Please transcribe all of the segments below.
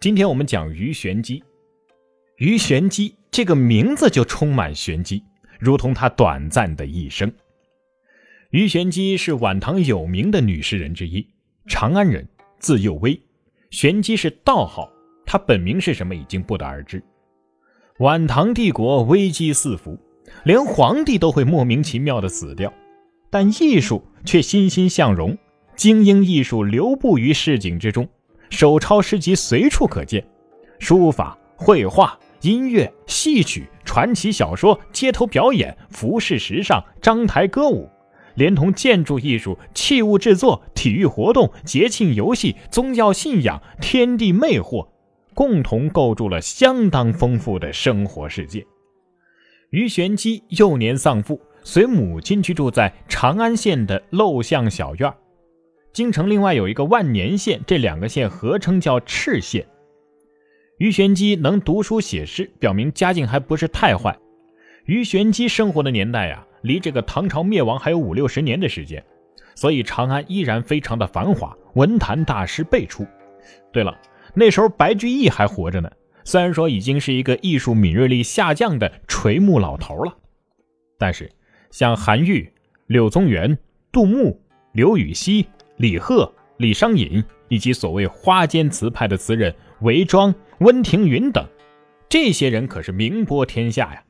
今天我们讲鱼玄机。鱼玄机这个名字就充满玄机，如同她短暂的一生。鱼玄机是晚唐有名的女诗人之一，长安人，字幼薇。玄机是道号，她本名是什么已经不得而知。晚唐帝国危机四伏，连皇帝都会莫名其妙的死掉，但艺术却欣欣向荣，精英艺术流布于市井之中。手抄诗集随处可见，书法、绘画、音乐、戏曲、传奇小说、街头表演、服饰时尚、章台歌舞，连同建筑艺术、器物制作、体育活动、节庆游戏、宗教信仰、天地魅惑，共同构筑了相当丰富的生活世界。于玄机幼年丧父，随母亲居住在长安县的陋巷小院京城另外有一个万年县，这两个县合称叫赤县。于玄机能读书写诗，表明家境还不是太坏。于玄机生活的年代呀，离这个唐朝灭亡还有五六十年的时间，所以长安依然非常的繁华，文坛大师辈出。对了，那时候白居易还活着呢，虽然说已经是一个艺术敏锐力下降的垂暮老头了，但是像韩愈、柳宗元、杜牧、刘禹锡。李贺、李商隐以及所谓花间词派的词人韦庄、温庭筠等，这些人可是名播天下呀！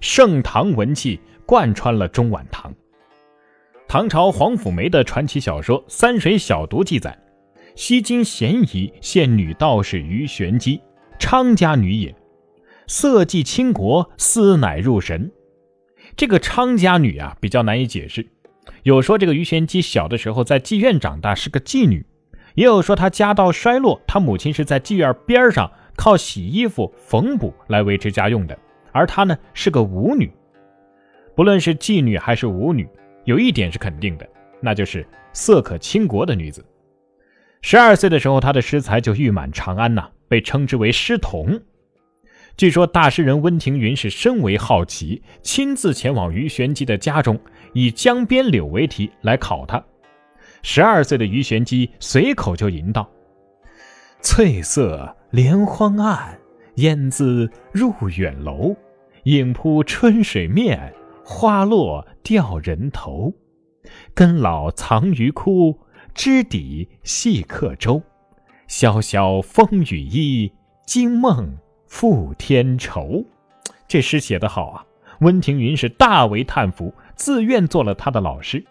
盛唐文气贯穿了中晚唐。唐朝皇甫梅的传奇小说《三水小读》记载，西京咸宜县女道士于玄机，昌家女也，色既倾国，思乃入神。这个昌家女啊，比较难以解释。有说这个鱼玄机小的时候在妓院长大，是个妓女；也有说她家道衰落，她母亲是在妓院边上靠洗衣服、缝补来维持家用的，而她呢是个舞女。不论是妓女还是舞女，有一点是肯定的，那就是色可倾国的女子。十二岁的时候，她的诗才就誉满长安呐，被称之为诗童。据说大诗人温庭筠是深为好奇，亲自前往于玄机的家中。以江边柳为题来考他。十二岁的于玄机随口就吟道：“翠色连荒岸，烟自入远楼。影铺春水面，花落掉人头。根老藏鱼枯，枝底系客舟。潇潇风雨衣，惊梦复添愁。”这诗写得好啊！温庭筠是大为叹服。自愿做了他的老师。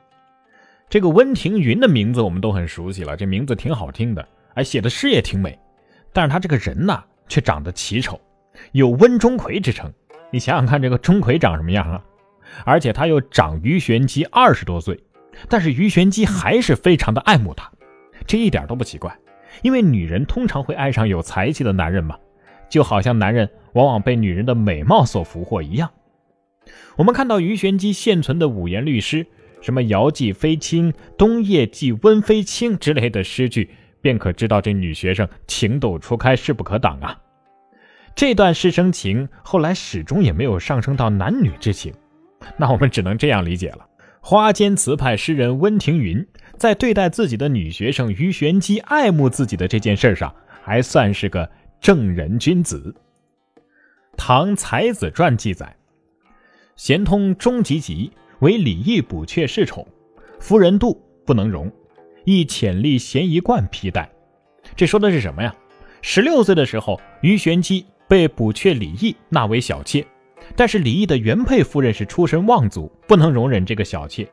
这个温庭筠的名字我们都很熟悉了，这名字挺好听的，哎，写的诗也挺美。但是他这个人呢，却长得奇丑，有温钟馗之称。你想想看，这个钟馗长什么样啊？而且他又长于玄机二十多岁，但是于玄机还是非常的爱慕他，这一点都不奇怪，因为女人通常会爱上有才气的男人嘛，就好像男人往往被女人的美貌所俘获一样。我们看到鱼玄机现存的五言律诗，什么“遥寄飞卿”“冬夜寄温飞卿”之类的诗句，便可知道这女学生情窦初开，势不可挡啊。这段师生情后来始终也没有上升到男女之情，那我们只能这样理解了：花间词派诗人温庭筠在对待自己的女学生鱼玄机爱慕自己的这件事上，还算是个正人君子。《唐才子传》记载。贤通终极极，为李义补阙侍宠，夫人妒不能容，亦遣立咸宜观披戴。这说的是什么呀？十六岁的时候，于玄机被补阙李益纳为小妾，但是李益的原配夫人是出身望族，不能容忍这个小妾，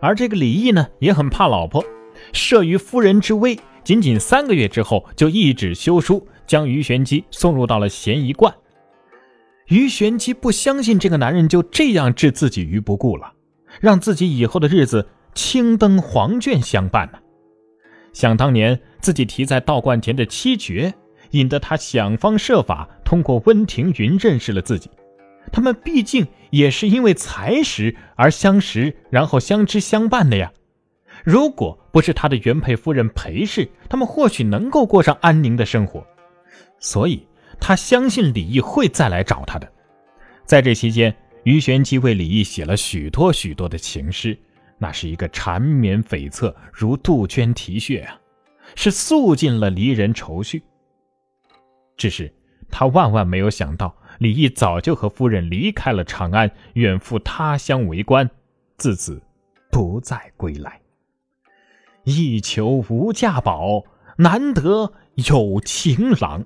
而这个李益呢也很怕老婆，慑于夫人之威，仅仅三个月之后就一纸休书，将于玄机送入到了咸宜观。于玄机不相信这个男人就这样置自己于不顾了，让自己以后的日子青灯黄卷相伴呢。想当年自己题在道观前的七绝，引得他想方设法通过温庭筠认识了自己。他们毕竟也是因为才识而相识，然后相知相伴的呀。如果不是他的原配夫人裴氏，他们或许能够过上安宁的生活。所以。他相信李毅会再来找他的。在这期间，于玄机为李毅写了许多许多的情诗，那是一个缠绵悱恻，如杜鹃啼血啊，是诉尽了离人愁绪。只是他万万没有想到，李毅早就和夫人离开了长安，远赴他乡为官，自此不再归来。一求无价宝，难得有情郎。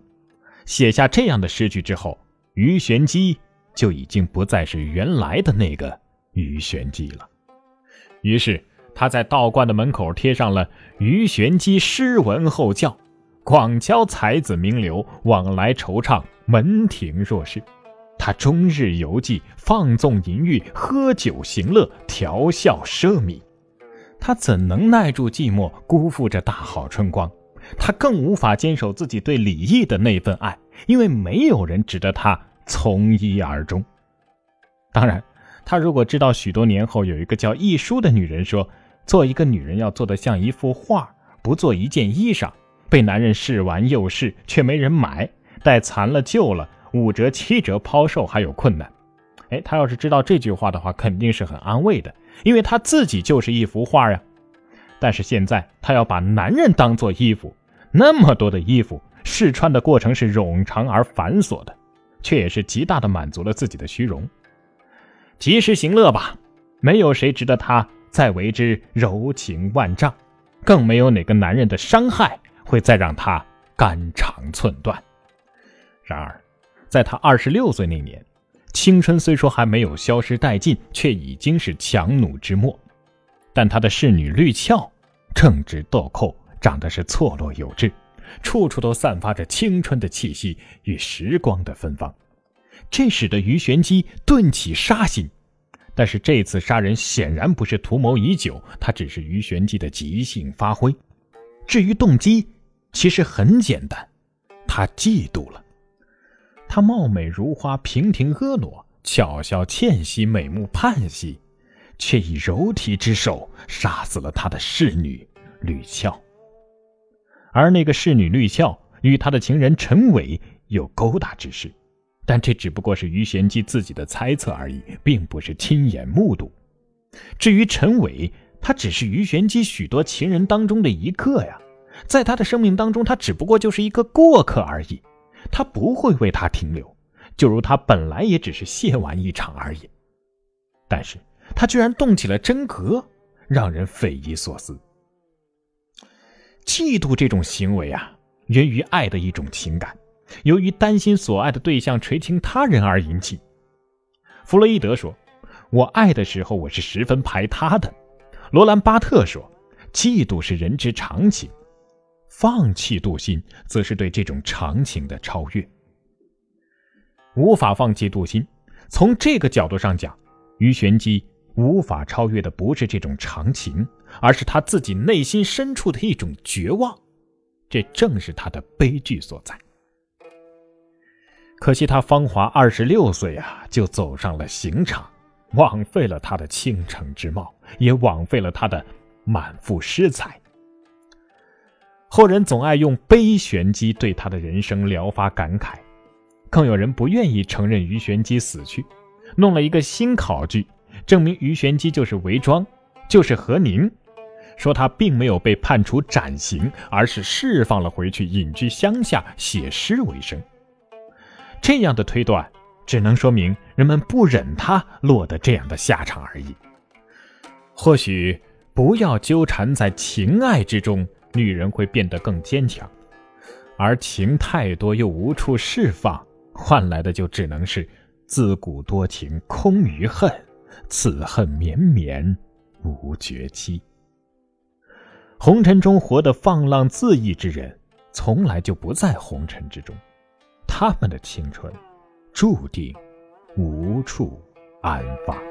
写下这样的诗句之后，于玄机就已经不再是原来的那个于玄机了。于是他在道观的门口贴上了“于玄机诗文后教，广交才子名流，往来惆怅，门庭若市。”他终日游记，放纵淫欲，喝酒行乐，调笑奢靡。他怎能耐住寂寞，辜负这大好春光？他更无法坚守自己对李毅的那份爱，因为没有人值得他从一而终。当然。他如果知道许多年后有一个叫易舒的女人说，做一个女人要做得像一幅画，不做一件衣裳，被男人试完又试，却没人买，待残了旧了，五折七折抛售还有困难。哎，他要是知道这句话的话，肯定是很安慰的，因为他自己就是一幅画呀。但是现在他要把男人当做衣服，那么多的衣服，试穿的过程是冗长而繁琐的，却也是极大的满足了自己的虚荣。及时行乐吧，没有谁值得他再为之柔情万丈，更没有哪个男人的伤害会再让他肝肠寸断。然而，在他二十六岁那年，青春虽说还没有消失殆尽，却已经是强弩之末。但他的侍女绿俏，正值豆蔻，长得是错落有致，处处都散发着青春的气息与时光的芬芳。这使得于玄机顿起杀心，但是这次杀人显然不是图谋已久，他只是于玄机的即兴发挥。至于动机，其实很简单，他嫉妒了。她貌美如花，娉婷婀娜，巧笑倩兮，美目盼兮，却以柔体之手杀死了他的侍女吕俏。而那个侍女绿俏与他的情人陈伟有勾搭之事。但这只不过是于玄机自己的猜测而已，并不是亲眼目睹。至于陈伟，他只是于玄机许多情人当中的一个呀，在他的生命当中，他只不过就是一个过客而已，他不会为他停留，就如他本来也只是谢玩一场而已。但是他居然动起了真格，让人匪夷所思。嫉妒这种行为啊，源于爱的一种情感。由于担心所爱的对象垂青他人而引起。弗洛伊德说：“我爱的时候，我是十分排他的。”罗兰巴特说：“嫉妒是人之常情，放弃妒心，则是对这种常情的超越。无法放弃妒心，从这个角度上讲，于玄机无法超越的不是这种常情，而是他自己内心深处的一种绝望。这正是他的悲剧所在。”可惜他芳华二十六岁啊，就走上了刑场，枉费了他的倾城之貌，也枉费了他的满腹诗才。后人总爱用悲玄机对他的人生聊发感慨，更有人不愿意承认于玄机死去，弄了一个新考据，证明于玄机就是韦庄，就是何宁，说他并没有被判处斩刑，而是释放了回去，隐居乡下写诗为生。这样的推断，只能说明人们不忍他落得这样的下场而已。或许不要纠缠在情爱之中，女人会变得更坚强；而情太多又无处释放，换来的就只能是自古多情空余恨，此恨绵绵无绝期。红尘中活得放浪恣意之人，从来就不在红尘之中。他们的青春，注定无处安放。